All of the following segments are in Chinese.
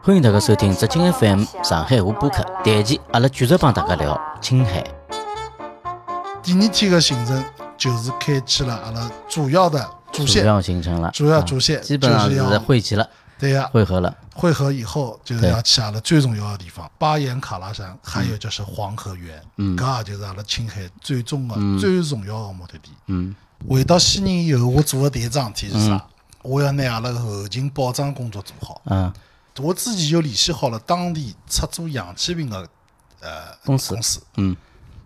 欢迎大家收听浙江 FM 上海话播客。这期阿拉继续帮大家聊青海。第二天的行程就是开启了阿拉主要的主线，主要行程了，主要主线啊基本上就是要汇集了，对呀，汇合了。汇合以后就是要去阿拉最重要的地方巴颜喀拉山，还有就是黄河源，嗯搿也就是阿拉青海最终的最重要的目的地。嗯回到西宁以后，我做的第一桩事体是啥？我要拿阿拉后勤保障工作做好。嗯我之前就联系好了当地出租氧气瓶的呃公司公司，嗯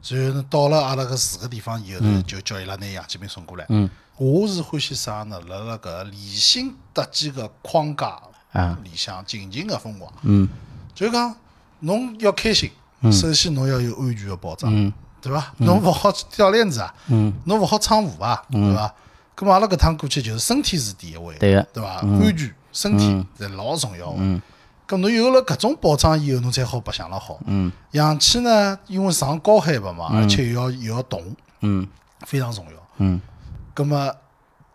然后呢，到了阿拉搿住个地方以后呢，就叫伊拉拿氧气瓶送过来。嗯我是欢喜啥呢？辣辣搿理性搭建个框架啊里向尽情个疯狂。嗯就是讲，侬要开心，首先侬要有安全个保障，嗯对伐？侬勿好掉链子啊，嗯侬勿好闯祸啊，对伐？咁么阿拉搿趟过去就是身体是第一位，对个对伐？安全、身体是老重要个。咁侬有了搿种保障以后，侬才好白相了好。嗯氧气呢，因为上高海拔嘛，而且又要又要动，嗯非常重要。嗯咁么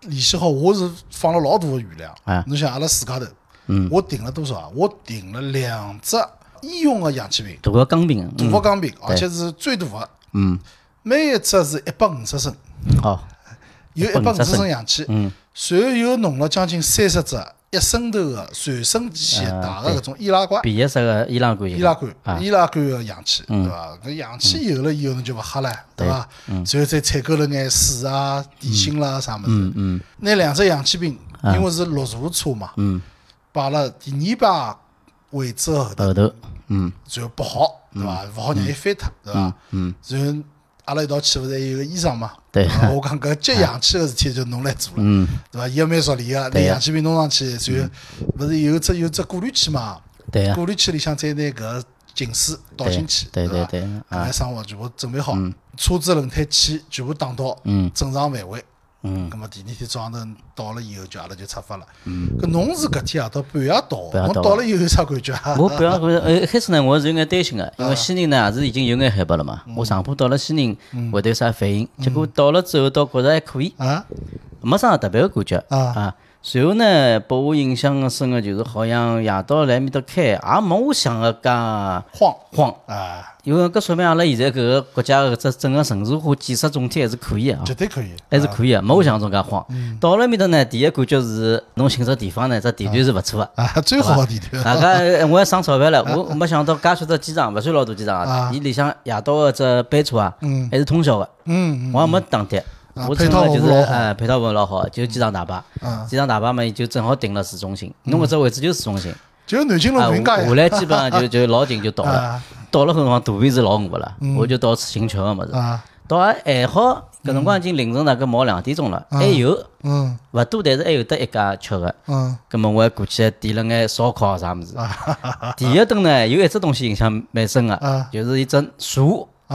联系好，我是放了老大个余量哎。侬想阿拉自家头，嗯我订了多少啊？我订了两只医用个氧气瓶，大个钢瓶，大嗯个钢瓶，而且是最大个，嗯每一只是一百五十升，好有一百五十升氧气，嗯随后又弄了将近三十只一升头个传声器大个搿种易拉罐。便携式个易拉罐易拉罐啊，易拉罐个氧气，对伐？搿氧气有了以后，侬就勿吓了，对伐？随后再采购了眼水啊、点心啦啥物事。嗯拿两只氧气瓶，因为是六座车嘛，嗯摆了第二排位置个后头，后头嗯然后拨好，对伐？勿好让伊翻脱，对伐？嗯然后阿拉一道去，勿是还有个医生嘛？对。伐我讲搿接氧气个事体就侬来做了，嗯。对伐？伊也蛮熟练个，拿氧气瓶弄上去，然后勿是有只有只过滤器嘛？对个过滤器里向再拿搿净水倒进去，对对对啊。搿眼生活全部准备好，车子轮胎气全部打到嗯。正常范围。嗯。那么第二天早上头到了以后，就阿拉就出发了。嗯。搿侬是搿天夜到半夜到，侬到了以后有啥感觉？啊？我不要，呃，一 开始呢，我是有眼担心个，因为西宁呢也是已经有眼海拔了嘛。我上坡到了西宁会得有啥反应？结果到了之后，倒觉着还可以，啊。没啥特别个感觉。啊。啊。随后呢，拨我印象深个就是好像夜到来面搭开，也没我想个介慌慌。啊，因为搿说明阿拉现在搿个国家搿只整个城市化建设总体还是可以个啊绝。对可以。还是可以个，没我想象中介慌。嗯到了面搭呢，第一感觉是侬寻只地方呢，这地段是勿错个。啊，最好的地段。大家我还省钞票了，我我没想到介许多机场，勿算老大机场啊啊，伊里向夜到个只班车啊嗯，还是通宵个，嗯，我也没打的。啊我乘个就是老好。哎配套服务老好，就是机场大巴嗯，机场大巴嘛就正好停了市中心，侬搿只位置就是市中心，就南京路啊，云街下来基本上就就老近就到了啊，到了搿辰光肚皮是老饿了，我就到处寻吃个物事，啊，到还还好，搿辰光已经凌晨大概毛两点钟了，还有嗯。勿多，但是还有得一家吃个。嗯。葛么我还过去还点了眼烧烤啥物事。第一顿呢，有一只东西印象蛮深个啊，就是一只茶，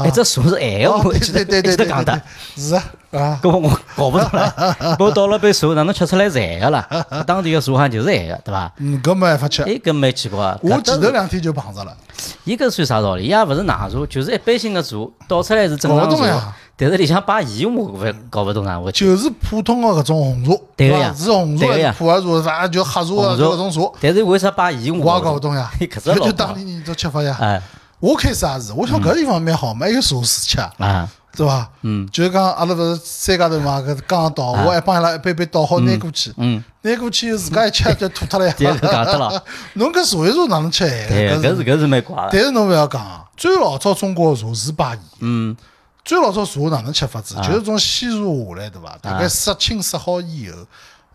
一只茶是咸个，哦我记得对 对对对一直讲的。对，是啊啊，搿我我搞不懂了，我倒了杯茶，哪能吃出来是咸个啦？当地个茶好像就是咸个，对伐？嗯，搿没办法吃。哎，搿蛮奇怪。我前头两天就碰着了，伊搿算啥道理？伊也勿是奶茶，就是一般性个茶，倒出来是正常茶搞不懂呀，但是里向摆盐，我勿搞勿懂啥回事。就是普通的搿种红茶，对个呀是红茶还是普洱茶，反正就黑茶啊，搿种茶，但是为啥摆盐，我也搞勿不懂呀。搿就当地人做吃法呀。哎我开始也是，我想搿地方蛮好，还有茶水吃，啊，对伐？嗯，就是讲阿拉勿是三家头嘛，搿刚刚倒，我还帮伊拉一杯杯倒好拿过去，嗯，拿过去自家一吃就吐脱了呀。第一个讲得了。侬搿茶叶茶哪能吃咸对，搿是搿是蛮怪个。但是侬勿要讲啊，最老早中国的茶是摆盐，嗯最老早茶哪能吃法子？就是从西茶下来，对伐？大概杀青杀好以后，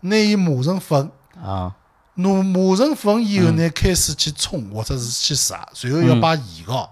拿伊磨成粉，啊磨磨成粉以后呢，开始去冲或者是去杀，随后要摆盐膏，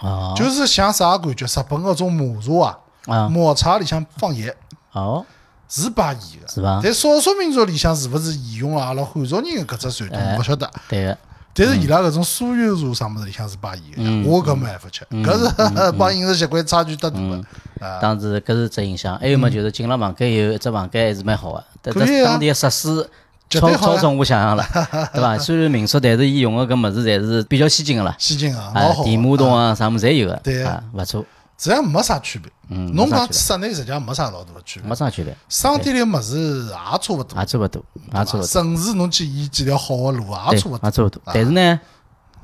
哦就是像啥感觉？日本搿种抹茶啊，啊抹茶里向放盐哦，是摆盐个，是伐？但少数民族里向是勿是沿用了阿拉汉族人的搿只传统，勿晓得。对个，但是伊拉搿种酥油茶啥物事里向是摆盐个，我搿没办法吃，搿是 帮饮食习惯差距得大了啊。当时搿是只印象。还有么，就是进了房间以后，一只房间还是蛮好个，但是当地个设施超超出我想象了，对伐？虽然民宿，但是伊用个搿物事侪是比较先进个啦，先进啊，啊。电马桶啊，啥物事侪有个，对啊，勿错。实际上没啥区别。嗯侬讲室内实际上没啥老大的区别，没啥区别，商店里物事也差勿多，也差勿多，也差勿多。城市侬去沿几条好个路也，差勿多。也差勿多。但是呢，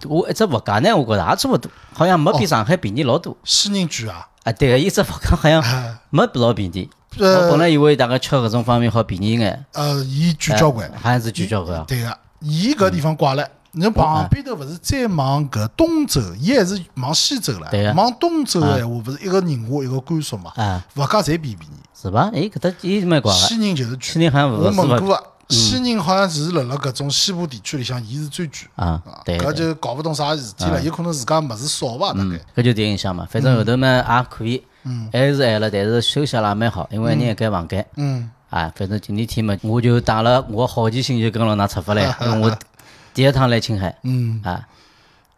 我一只物价呢，我觉着也差勿多，好像没比上海便宜老多。西宁居啊，啊，对个，一只物价好像哎没老便宜。我呃本来以为大概吃搿种方面好便宜眼，呃，伊贵交关。好像是聚焦个。对个，伊搿地方怪了。侬旁边头勿是再往搿东走，伊还是往西走了。往东走个闲话，勿是一个宁夏，一个甘肃嘛？啊，物价侪比便宜。是伐？诶，搿搭伊蛮怪个，西宁就是贵。西人好像勿我是伐？问过个，西宁好像是辣辣搿种西部地区里向，伊是最贵。啊，对搿，就搞勿懂啥事体了，有可能自家物事少伐？大概。搿就第一印象嘛。反正后头嘛也可以，还是还了，但是休息了也蛮好，因为人一间房间。嗯，啊，反正今天天嘛，我就带了我好奇心就跟牢㑚出发来，因为我第一趟来青海。嗯，啊，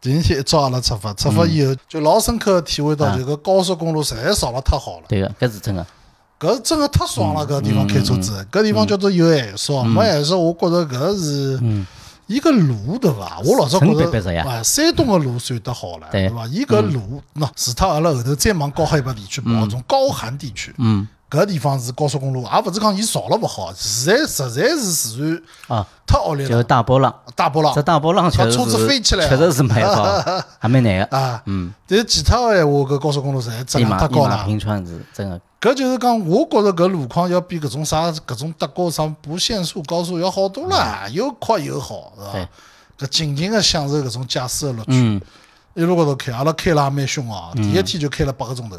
第二天一早阿拉出发，出发以后就老深刻地体会啊到，就个高速公路实在造了太好了。对个，搿是真个。搿真个太爽嗯了，搿地方开车子，搿地方叫做有限速，没限速，我觉着搿是伊个路对伐？我老早觉白白色呀着啊，山东个路算得好了，对对伐？伊搿路，喏，除脱阿拉后头再往高海拔地区跑，从高寒地区，嗯，搿地方是高速公路，也勿是讲伊造了勿好，实在实在是自然啊，太恶劣了。就是，大波浪，大波浪。这大波浪确实把车子飞起来，确实是蛮好，还蛮难个。啊。嗯，但是其他个闲话，搿高速公路实在质量太高了。平川是真个。搿就是讲，我觉着搿路况要比搿种啥搿种德国啥不限速高速要好多了，又快又好，是嗯对。伐？搿尽情个享受搿种驾驶个乐趣，嗯，一路高头开，阿拉开了也蛮凶哦，第一天就开了八个钟头，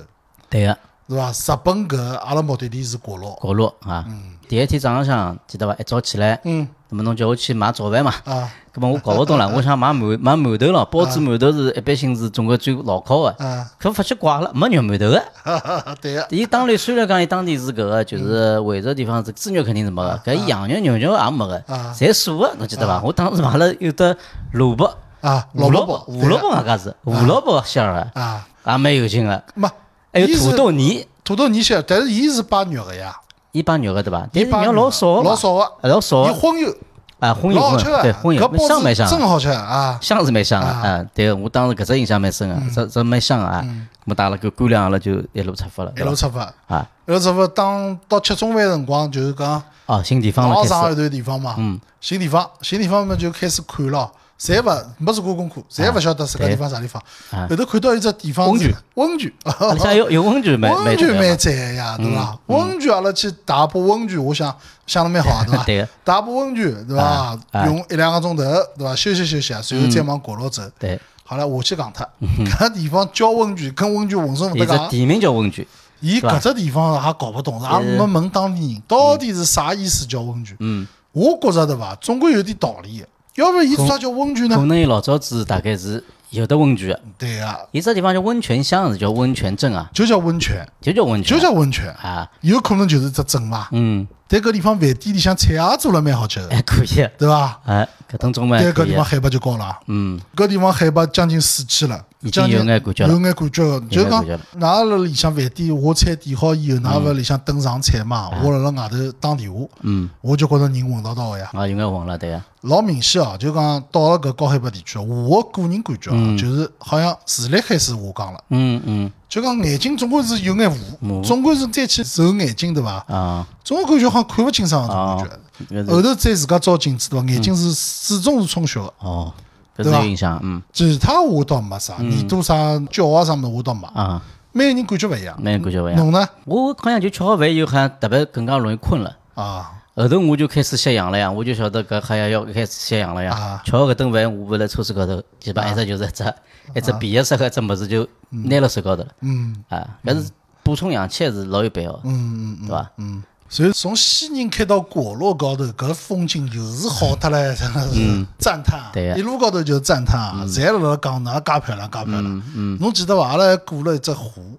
对个，是伐？日本搿阿拉目的地是国洛，国洛啊。第一天早浪向记得伐？一早起来，嗯那么侬叫我去买早饭嘛？啊那么我搞勿懂了，我想买馒买馒头了，包子馒头是一般性是中国最牢靠个，啊，可发觉怪了，没肉馒头个。哈哈哈，对个，伊当然虽然讲伊当地是搿个，就是惠州地方是猪肉肯定是没个，搿羊肉、牛肉也没个啊，侪素个，侬记得伐？我当时买了有的萝卜，啊，胡萝卜卜，，胡萝卜外加是胡萝卜馅儿个，啊，也蛮有劲个。没，还有土豆泥，土豆泥馅，但是伊是摆肉个呀，伊摆肉个对伐？但是伊摆肉老少个，老少个，啊老少个，伊荤油，啊荤油对荤油香蛮香真好吃啊，香是蛮香个啊啊。对，我当时搿只印象蛮深个，这这蛮香个啊。我带了个干粮，阿拉就一路出发了，一？路出发。啊，一路出发，当到吃中饭辰光，就是讲哦，新地方了开一段地方嘛，嗯，新地方，新地方嘛就开始看了，侪勿没做过功课，侪勿晓得自家地方啥地方。啊。后头看到一只地方温泉，温泉，阿里向有有温泉蛮蛮温泉蛮蛮赞个呀，对伐？嗯。温泉阿拉去大埔温泉，我想想得蛮好，对伐？对。个大埔温泉，对伐用一两个钟头，对伐？休息休息，随后再往角落走。对，好了，下去讲脱，搿地方叫温泉，跟温泉浑身勿搭界。地名叫温泉，伊搿只地方也搞勿懂，也没问当地人到底是啥意思叫温泉。嗯，我觉着对伐，总归有点道理。的。要不然伊啥叫温泉呢？可能伊老早子大概是有的温泉。个，对啊，伊只地方叫温泉乡，是叫温泉镇啊，就叫温泉，就叫温泉。就啊，叫温泉，啊，有可能就是只镇嘛。嗯，但搿地方饭店里向菜也做了蛮好吃的，还可以，对伐？哎，搿种中但搿地方，海拔就高了，嗯，搿地方海拔将近四千了，已经有眼感觉了。有眼感觉。了。就讲有眼感觉了，㑚辣里向饭店下菜点好以后，㑚勿里向等上菜嘛？我辣辣外头打电话，嗯，我就觉着人混到到个呀。啊，有眼混了，对个，老明显哦，就讲到了搿高海拔地区，我个人感觉啊，就是好像视力开始下降了。嗯嗯，就讲眼睛总归是有眼雾，总归是再去揉眼睛对伐？啊总归感觉好像看勿清爽啊种感觉。，后头再自家照镜子对伐？眼睛是始终是充血的，哦，搿是对吧有影响，嗯其他我倒没啥，耳朵啥脚啊啥么我倒没。啊，每个人感觉勿一样。每个人感觉勿一样。侬呢？我好像就吃好饭以后，好像特别更加容易困了。啊，后头我就开始吸氧了呀，我就晓得搿好像要开始吸氧了呀啊。吃好搿顿饭，我勿辣车子高头，基本上一直就是一只一只鼻液色个一只物事就拿辣手高头了。嗯啊，搿是补充氧气还是老有必要的，嗯嗯嗯对伐？嗯。所以从西宁开到果洛高头，搿风景就是好得来，真的是赞叹对呀一路高头就是赞叹啊，侪辣辣讲哪介漂亮，介漂亮。嗯嗯，侬记得伐？阿拉还过了一只湖，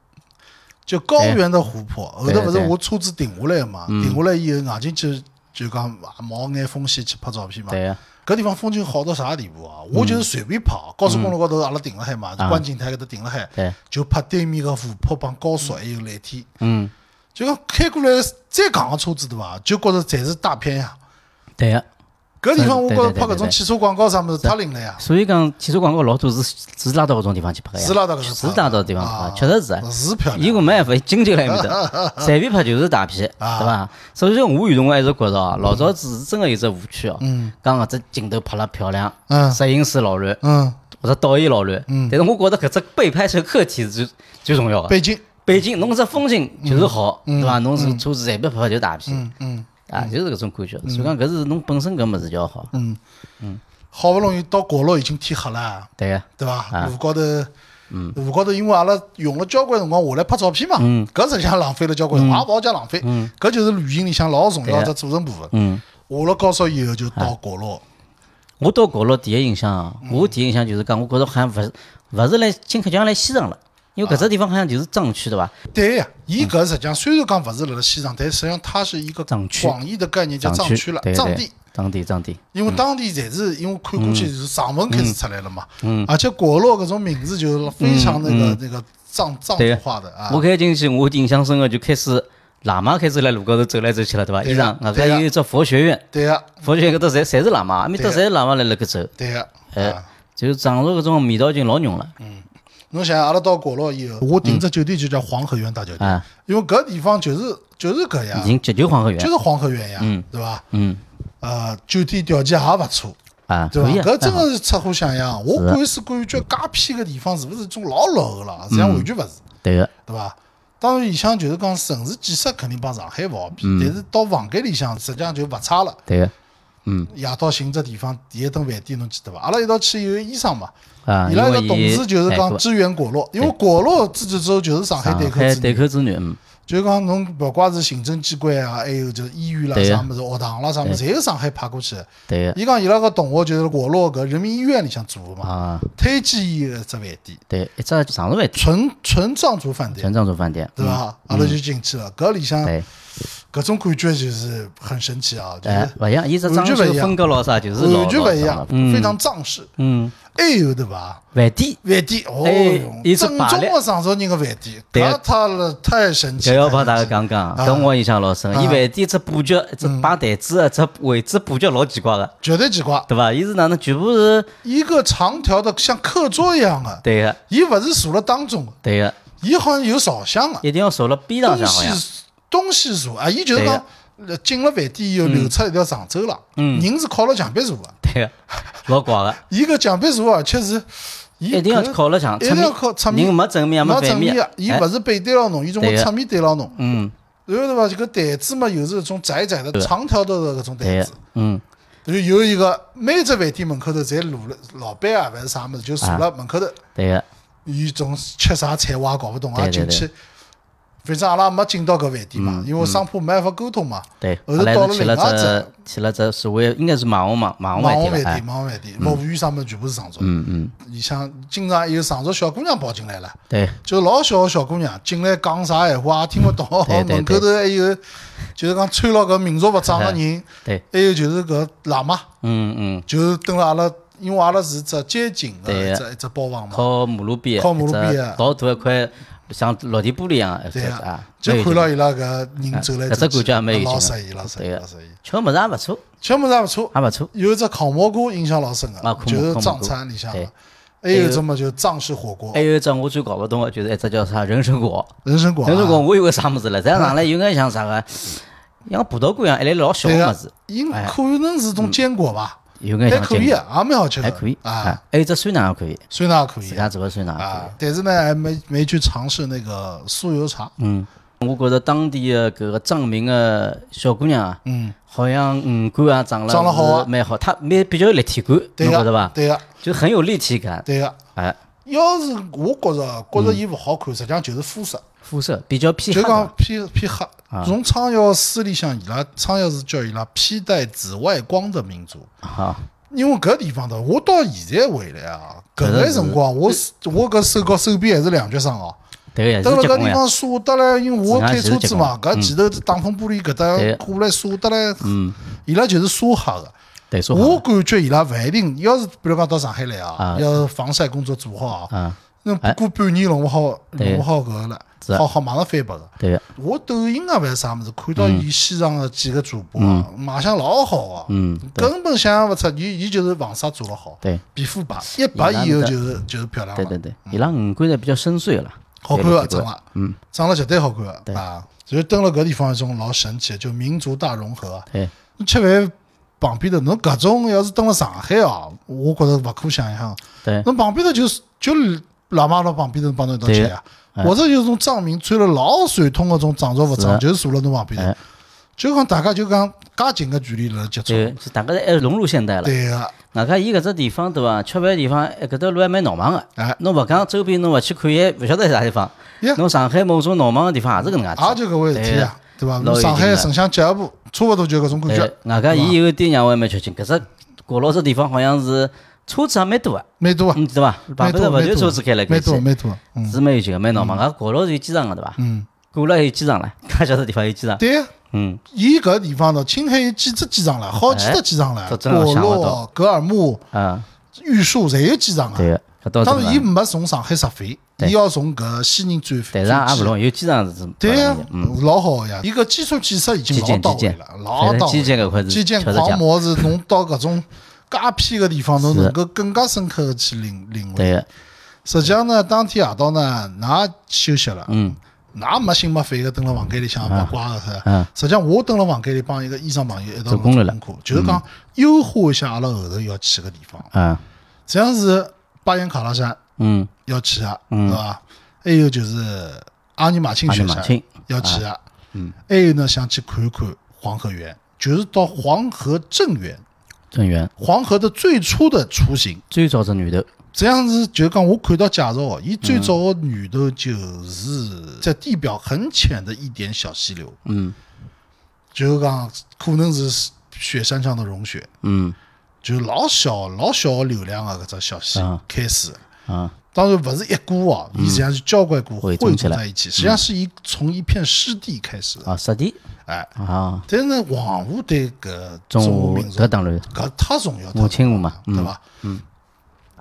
就高原的湖泊。后头勿是我车子停下来个嘛？停下来以后，硬劲就就讲冒眼风险去拍照片嘛。对个，搿地方风景好到啥地步啊？我就是随便拍，高速公路高头阿拉停了海嘛，啊观景台搿搭停了海，就拍对面个湖泊帮高速还有蓝天。嗯，就讲开过来再戆个车子对伐？就觉着侪是大片呀，对个，搿地方我觉着拍搿种汽车广告啥物事太灵了呀，所以讲汽车广告老多是是拉到搿种地方去拍个呀，是拉到搿种是拉到地方啊拍，确实是。啊。是漂亮。伊个没办法，经济辣埃面搭，随便拍就是大片，啊。对伐？所以讲我有辰光还是觉着哦，老早子是真个有只误区哦，讲搿只镜头拍了漂亮，嗯。摄影师老乱，嗯，或者导演老乱，但是我觉着搿只被拍摄客体是最最重要个。北京，北京侬只风景就是好，对伐？侬是车子随便拍拍就大片，嗯。嗯，啊，就是搿种感觉。所以讲搿是侬本身搿物事就要好，好勿容易到国路已经天黑了，对个，对伐？啊。路高头，路高头，因为阿拉用了交关辰光下来拍照片嘛，嗯。搿实际上浪费了交关，也勿好讲浪费，搿就是旅行里向老重要的只组成部分。嗯。下了高速以后就到国路，我到角落第一印象啊，我第一印象就是讲，我觉着好像勿是勿是来金口江来西藏了，因为搿只地方好像就是藏区对伐？对呀，伊搿实际上虽然讲勿是辣辣西藏，但实际上它是一个藏区。广义的概念，叫藏区区了，藏地。藏地，藏地，因为当地侪是因为看过去是藏文开始出来了嘛，而且果洛搿种名字就是非常那个那个藏藏族化的啊。我。开进去，我印象深刻就开始喇嘛开始来路高头走来走去了，对伐？对呀衣裳，外加有一只佛学院，对呀，佛学院搿搭侪侪是喇嘛，埃面搭侪是喇嘛来辣搿走，对呀。哎啊，就是藏族搿种味道已经老浓了，侬想，阿拉到果洛以后，我订只酒店就叫黄河源大酒店，啊，因为搿地方就是就是搿样已，经急救黄河源就，是黄河源呀，对伐？嗯呃，酒店条件也勿错，啊，对伐？可以啊，搿真蛮好个是出乎想象。我感是感觉介偏个地方是勿是种老落后了？实际上完全勿是，对个，对伐？当然，里向就是讲城市建设肯定帮上海勿好比，嗯但是到房间里向实际上就勿差了。对个，嗯。夜到寻只地方，第一顿饭店侬记得伐？阿拉一道去有个医生嘛，啊，伊拉个同事就是讲支援果洛，因为果洛自治州就是上海上对口之对口之女，嗯，就是讲侬勿怪是行政机关啊，还有就是医院啦、啥物事、学堂啦啥物事，侪是上海派过去的。对个，伊讲伊拉个同学就是果洛搿人民医院里向做个嘛，啊，推荐伊个只饭店，对，一只藏族饭店，纯纯藏族饭店，纯藏族饭店，对伐？阿拉就进去了，搿里向对，搿种感觉就是很神奇啊，就哎是，勿一样，伊只装修风格咯啥，就是老完全勿一样非常藏式。嗯，还有对伐？饭店饭店，哦正宗的藏族人的饭店，对搿太了太神奇。要帮大家讲讲，啊搿我印象老深。伊饭店只布局，只摆台子的只位置布局老奇怪的，绝对奇怪，对伐？伊是哪能全部是一个长条的像课桌一样的，对个，伊勿是坐辣当中的，对个，伊好像有朝向的，一定要坐辣边浪东向好像。西东西坐啊，伊就是讲呃进了饭店以后流出一条长走廊，嗯。人是靠了墙壁坐的，对个，老怪个，伊个墙壁坐而且是伊一定要靠了墙，一定要靠侧面。人没正面也没正面。啊，，伊哎。勿是背对牢侬，伊总归侧面对牢侬。嗯，然后对伐？这个台子嘛，又是一种窄窄的、长条的搿种台子。，嗯，然后有一个每只饭店门口头侪露了老板啊，还是啥物事，就坐辣门口头。对个，伊种吃啥菜我也搞勿懂啊，进去。反正阿拉没进到搿饭店嘛，嗯因为商铺没办法沟通嘛。对。后头到了另外只只去了只所谓应该是网红嘛，网红饭店，，网红饭店，服务员啥物事全部是藏族。嗯嗯，里向经常有藏族小姑娘跑进来了，对，就老小个小姑娘进来讲啥闲话也听勿懂，门口头还有就是讲穿了搿民族服装个人，对，还有就是搿喇嘛。嗯嗯，就是蹲辣阿拉，因为阿拉是只街景的对一只一只包房嘛，靠马路边，靠马路边啊老大一块像落地玻璃一样的，对啊啊，，就看到伊拉搿人走来搿走去，只感觉也蛮有劲的老适意，老适意，老适意。吃物事也勿错，吃物事也勿错，也勿错，有一只烤蘑菇印象老深个，就是藏餐里向。还有一只嘛，就是藏式火锅。还，有一只我最搞勿懂的就是一只叫啥人参果，人参果啊，人参果我以为啥物事了，再上来有眼像啥个，像葡萄干一样一粒老小对个个物事，，应可能是种坚果吧，有眼还可以也蛮好吃的，还可以啊，，还有只酸奶也可以，酸奶也可以。自家做的酸奶也可啊以。，但是呢，还没没去尝试那个酥油茶，嗯，我觉着当地的搿个藏民的小姑娘啊，嗯，好像五官啊长了长得好蛮好，她蛮比较有立体感，对个侬觉着伐，？对个，就很有立体感，对个。哎，要是我觉着觉着伊勿好看，实际上就是肤色。肤色比较偏就讲的，偏偏黑。从昌耀书里向，伊拉昌耀是叫伊拉披戴紫外光的民族。哈，因为搿地方的，我到现在回来啊，搿搿是眼辰光，我是我搿手高手臂还是两脚伤哦。对个也是蹲辣结婚呀，搿地方晒得来，因为我开车子嘛，搿前头挡风玻璃搿搭对过来晒得来，嗯，伊拉就是晒黑的。对，说我好，感觉伊拉勿一定，要是比如讲到上海来啊啊，要防晒工作做好啊，啊，那不过半年弄勿好，弄勿好搿个了，好好马上翻白个。对。个，我抖音啊，勿是啥物事，看到伊西藏个几个主播啊，卖相老好啊，嗯，根本想象勿出，伊伊就是防晒做了好，对。皮肤白，一白以后就是就是漂亮了，对对对，伊拉五官侪比较深邃了，好看个，对对长了，嗯，长了绝对好看个啊。就是蹲了搿地方一种老神奇的，就民族大融合啊。对，侬吃饭旁边头，侬搿种要是蹲辣上海哦，我觉着勿可想象。对。侬旁边头就是就喇嘛辣旁边头帮侬一道吃呀，或者就是种藏民穿了老传统个种藏族服装，是就坐辣侬旁边头哎，就讲大家就讲介近个距离辣接触。对，就大家侪还融入现代了。对个，外加伊搿只地方对伐？吃饭地方，哎搿条路还蛮闹忙个。哎，侬勿讲周边侬勿去看，也勿晓得是啥地方。侬上海某种闹忙个地方也是搿能介。也就搿回事体呀，对伐？侬上海城乡结合部，差勿多就搿种感觉对，，外加伊有一点让我还蛮吃惊，搿只角落只地方好像是车子也蛮多个，蛮多啊，嗯，对伐？旁边头勿断车子开来开蛮多去，蛮多，嗯是蛮有劲个，蛮闹忙。搿角落是有机场个对伐？嗯，过了有机场了，介小个地方有机场。对呀。嗯，伊搿地方头，青海有几只机场了，好几只机场了，果洛、格尔木、啊，玉树侪有机场啊。对当然，伊。没从上海直飞，伊要从搿西宁转飞。但是也勿容易，有机场是对呀老好呀！伊搿基础建设已经老到位了，老到位。基建搿块是基建。狂魔是侬到搿种介偏个地方，侬能够更加深刻的去领领会。实际上呢，当天夜到呢，㑚休息了，嗯㑚没心没肺个蹲辣房间里向八卦个是。嗯，实际上，我蹲辣房间里帮一个医生朋友一道做功课，就是讲优化一下阿拉后头要去个地方。嗯，实际上是巴彦卡拉山嗯，要去个，对伐？还有就是阿尼玛卿雪山要去个，嗯，还有呢想去看看黄河源，就是到黄河正源，正源。黄河的最初的雏形。最早只源头，这样子就是讲，我看到介绍哦，伊最早的源头就是在地表很浅的一点小溪流，嗯。就是讲可能是雪山上的融雪，嗯。就老小老小的流量啊搿只小溪啊。开始。啊，当然不是一股哦，伊实际上是交关股汇汇总在一起，实际上是一从一片湿地开始的。啊，湿地哎，啊，但是呢，黄河对搿中华民族搿当然，搿太重要，母亲河嘛对伐？嗯，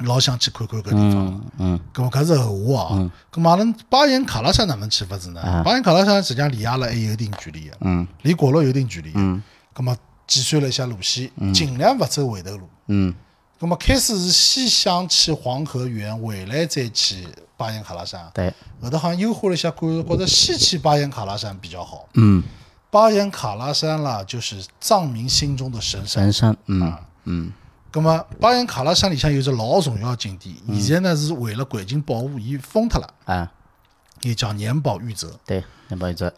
老想去看看搿地方。嗯嗯咁么搿是后话啊。咁么阿拉巴彦喀拉山哪能去法子呢？巴彦喀拉山实际上离阿拉还有一定距离个，嗯离果洛有一定距离。嗯搿么计算了一下路线，尽量勿走回头路。嗯咁么开始是先想去黄河源，回来再去巴彦喀拉山。对，后头好像优化了一下，觉觉着先去巴彦喀拉山比较好。嗯，巴彦喀拉山啦，就是藏民心中的神山。神山，嗯嗯那么巴彦喀拉山里向有只老重要的景点，现在呢是为了环境保护，伊封脱了，啊，也叫年保玉泽。对，那不好意思，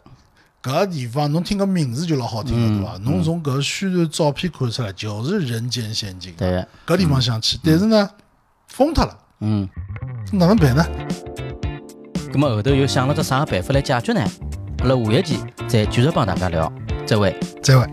搿个地方侬听个名字就老好听对伐？侬从搿宣传照片看出来就是人间仙境。对个，搿地方想去，但是呢封脱了，嗯，哪能办呢？咁么后头又想了只啥个办法来解决呢？阿拉下一期再继续帮大家聊，再会。再会。